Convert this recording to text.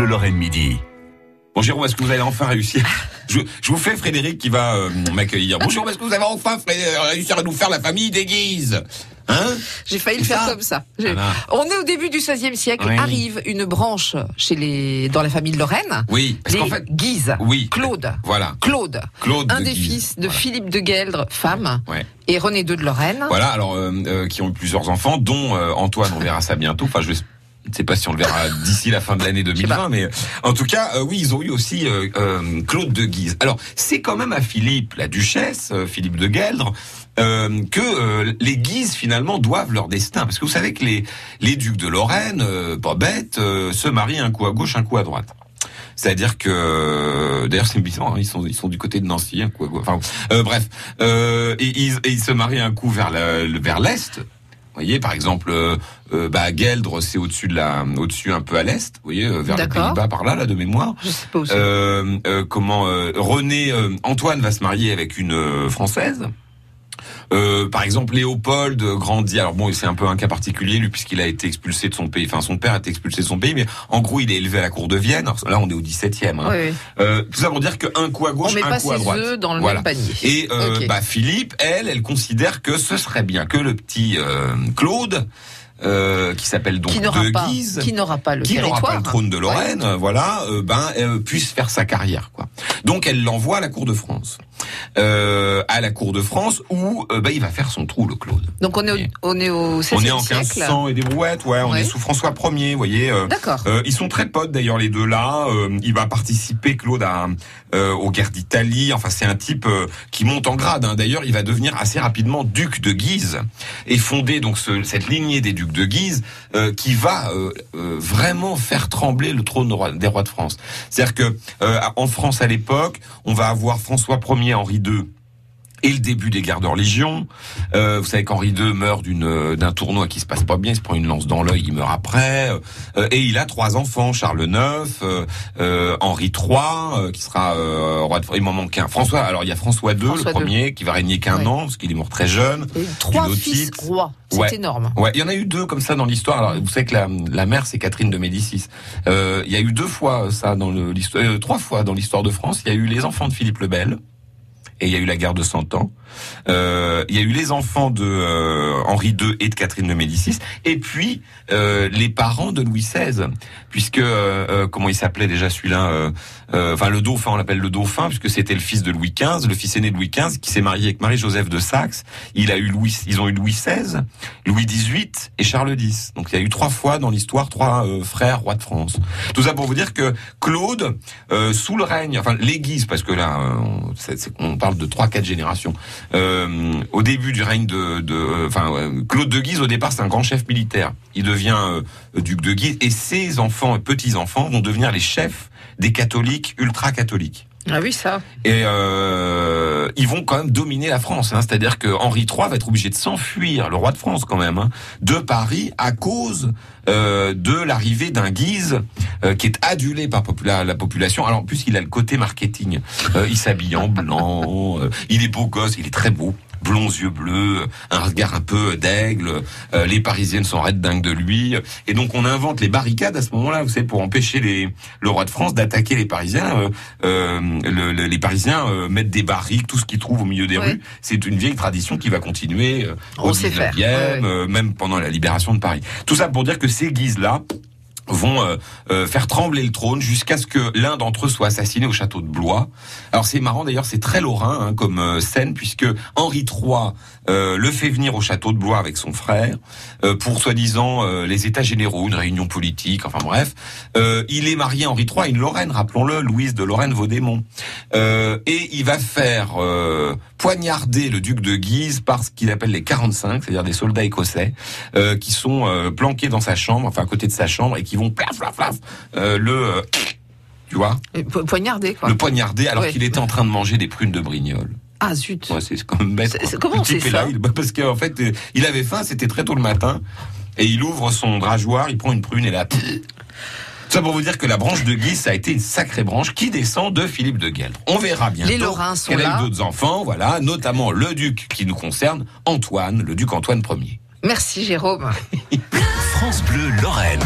Bleu Lorraine Midi. Bon, Jérôme, est-ce que vous allez enfin réussir je, je, vous fais Frédéric qui va euh, m'accueillir. Bonjour, est-ce que vous allez enfin réussir à nous faire la famille des Guises? Hein? J'ai failli le faire comme ça. Ah. On est au début du XVIe siècle. Oui. Arrive une branche chez les dans la famille de Lorraine. Oui, parce les qu'en fait, Guises. oui. Claude. Voilà. Claude. Claude Un de des Guise. fils de Voilà. Philippe de Gueldre, femme, Ouais. et René II de Lorraine. Voilà, alors euh, euh, qui ont eu plusieurs enfants, dont euh, Antoine, on verra ça bientôt. Enfin, je ne sais pas si on le verra d'ici la fin de l'année 2020, mais en tout cas, euh, oui, ils ont eu aussi euh, euh, Claude de Guise. Alors, c'est quand même à Philippe, la duchesse, Philippe de Gueldre, que les Guises finalement doivent leur destin, parce que vous savez que les les ducs de Lorraine, pas bêtes, se marient un coup à gauche, un coup à droite. C'est-à-dire que, d'ailleurs, c'est bizarre, hein, ils sont ils sont du côté de Nancy, un coup à gauche. Enfin, euh, bref, euh, et, ils, et ils se marient un coup vers la- le vers l'est. Vous voyez, par exemple, euh, euh, bah, Gueldre, c'est au-dessus de la, au-dessus un peu à l'est. Vous voyez, euh, vers les. Pays-Bas, par là, là, de mémoire. Je sais pas où. Euh, euh, comment euh, René euh, Antoine va se marier avec une euh, française. Euh, par exemple, Léopold grandit. Alors bon, c'est un peu un cas particulier lui puisqu'il a été expulsé de son pays. Enfin, son père a été expulsé de son pays, mais en gros, il est élevé à la cour de Vienne. Alors, là, on est au 17e. Hein. Oui. Euh, tout ça pour dire qu'un coup à On gauche, met un pas coup à ses droite. œufs dans le Voilà. même panier. Et euh, bah, Philippe, elle, elle considère que ce serait bien que le petit euh, Claude, euh, qui s'appelle donc qui de pas, Guise, qui n'aura pas le qui n'aura territoire. pas le trône de Lorraine, voilà, euh, ben euh, puisse faire sa carrière, quoi. Donc elle l'envoie à la cour de France, euh, à la cour de France où euh, ben, il va faire son trou, le Claude. Donc on est au, on est au On 16e est en siècle. 1500 et des brouettes, ouais, on Ouais. est sous François Ier, vous voyez. euh, D'accord. euh, ils sont très potes d'ailleurs les deux là. Il va participer Claude à, aux guerres d'Italie. Enfin c'est un type qui monte en grade. hein. D'ailleurs il va devenir assez rapidement duc de Guise et fonder donc ce- cette lignée des ducs de Guise qui va vraiment faire trembler le trône des rois de France. C'est-à-dire que en France à l'époque on va avoir François Ier, Henri II et le début des guerres de religion. Euh, vous savez qu'Henri II meurt d'une euh, d'un tournoi qui se passe pas bien, il se prend une lance dans l'œil, il meurt après. Euh, et il a trois enfants, Charles IX, euh, Henri III, qui sera roi de Il m'en manque un. François, alors il y a François II, François le premier, qui va régner qu'un Ouais. an, parce qu'il est mort très jeune. Et trois fils rois. C'est Ouais. énorme. Ouais, il y en a eu deux comme ça dans l'histoire. Alors, vous savez que la, la mère, c'est Catherine de Médicis. Il y a eu deux fois ça dans l'histoire, trois fois dans l'histoire de France. Il y a eu les enfants de Philippe le Bel. Et il y a eu la guerre de Cent Ans. Euh, il y a eu les enfants de euh, Henri II et de Catherine de Médicis. Et puis euh, les parents de Louis XVI, puisque comment il s'appelait déjà celui-là Enfin le dauphin, on l'appelle le dauphin, puisque c'était le fils de Louis XV, le fils aîné de Louis XV, qui s'est marié avec Marie-Joseph de Saxe. Il a eu Louis, ils ont eu Louis XVI, Louis XVIII et Charles X. Donc il y a eu trois fois dans l'histoire trois euh, frères rois de France. Tout ça pour vous dire que Claude, euh, sous le règne, enfin les Guises, parce que là euh, on, on parle de trois quatre générations. Euh, au début du règne de, enfin euh, Claude de Guise, au départ c'est un grand chef militaire. Il devient euh, duc de Guise et ses enfants et petits enfants vont devenir les chefs des catholiques ultra catholiques. Ah oui, ça. Et euh, ils vont quand même dominer la France. Hein. C'est-à-dire que Henri III va être obligé de s'enfuir, le roi de France quand même, hein, de Paris à cause euh, de l'arrivée d'un Guise euh, qui est adulé par la population. Alors en plus, il a le côté marketing. Euh, il s'habille en blanc, euh, il est beau gosse, il est très beau. Blonds yeux bleus, un regard un peu d'aigle. euh, les Parisiennes sont raides dingues de lui. Et donc on invente les barricades à ce moment-là, vous savez, pour empêcher les, le roi de France d'attaquer les Parisiens. Euh, euh, le- le- les Parisiens euh, mettent des barriques, tout ce qu'ils trouvent au milieu des Ouais. rues. C'est une vieille tradition qui va continuer euh, au sait 19e, faire. Ouais, ouais. euh, même pendant la libération de Paris. Tout ça pour dire que ces guises-là vont euh, euh, faire trembler le trône jusqu'à ce que l'un d'entre eux soit assassiné au château de Blois. Alors c'est marrant d'ailleurs, c'est très lorrain hein, comme euh, scène puisque Henri III euh, le fait venir au château de Blois avec son frère pour soi-disant les États généraux, une réunion politique, enfin bref. Il est marié Henri III à une Lorraine, rappelons-le, Louise de Lorraine-Vaudémont. Euh, et il va faire poignarder le duc de Guise par ce qu'il appelle les 45, c'est-à-dire des soldats écossais, qui sont planqués dans sa chambre, enfin à côté de sa chambre, et qui vont plaf, plaf, plaf, euh, le... euh, tu vois Et po- Poignardé, quoi. Le poignarder alors Ouais. qu'il était en train de manger des prunes de Brignoles. Ah zut. Ouais, c'est quand même bête. C'est- c'est- comment Le on type sait est là, ça il- Parce qu'en fait, euh, il avait faim, c'était très tôt le matin, et il ouvre son drageoir, il prend une prune et là... Ça pour vous dire que la branche de Guise, ça a été une sacrée branche qui descend de Philippe de Gueldre. On verra bientôt Les Lorrains sont a là. eu d'autres enfants, voilà, notamment le duc qui nous concerne, Antoine, le duc Antoine Ier. Merci Jérôme. France Bleu Lorraine.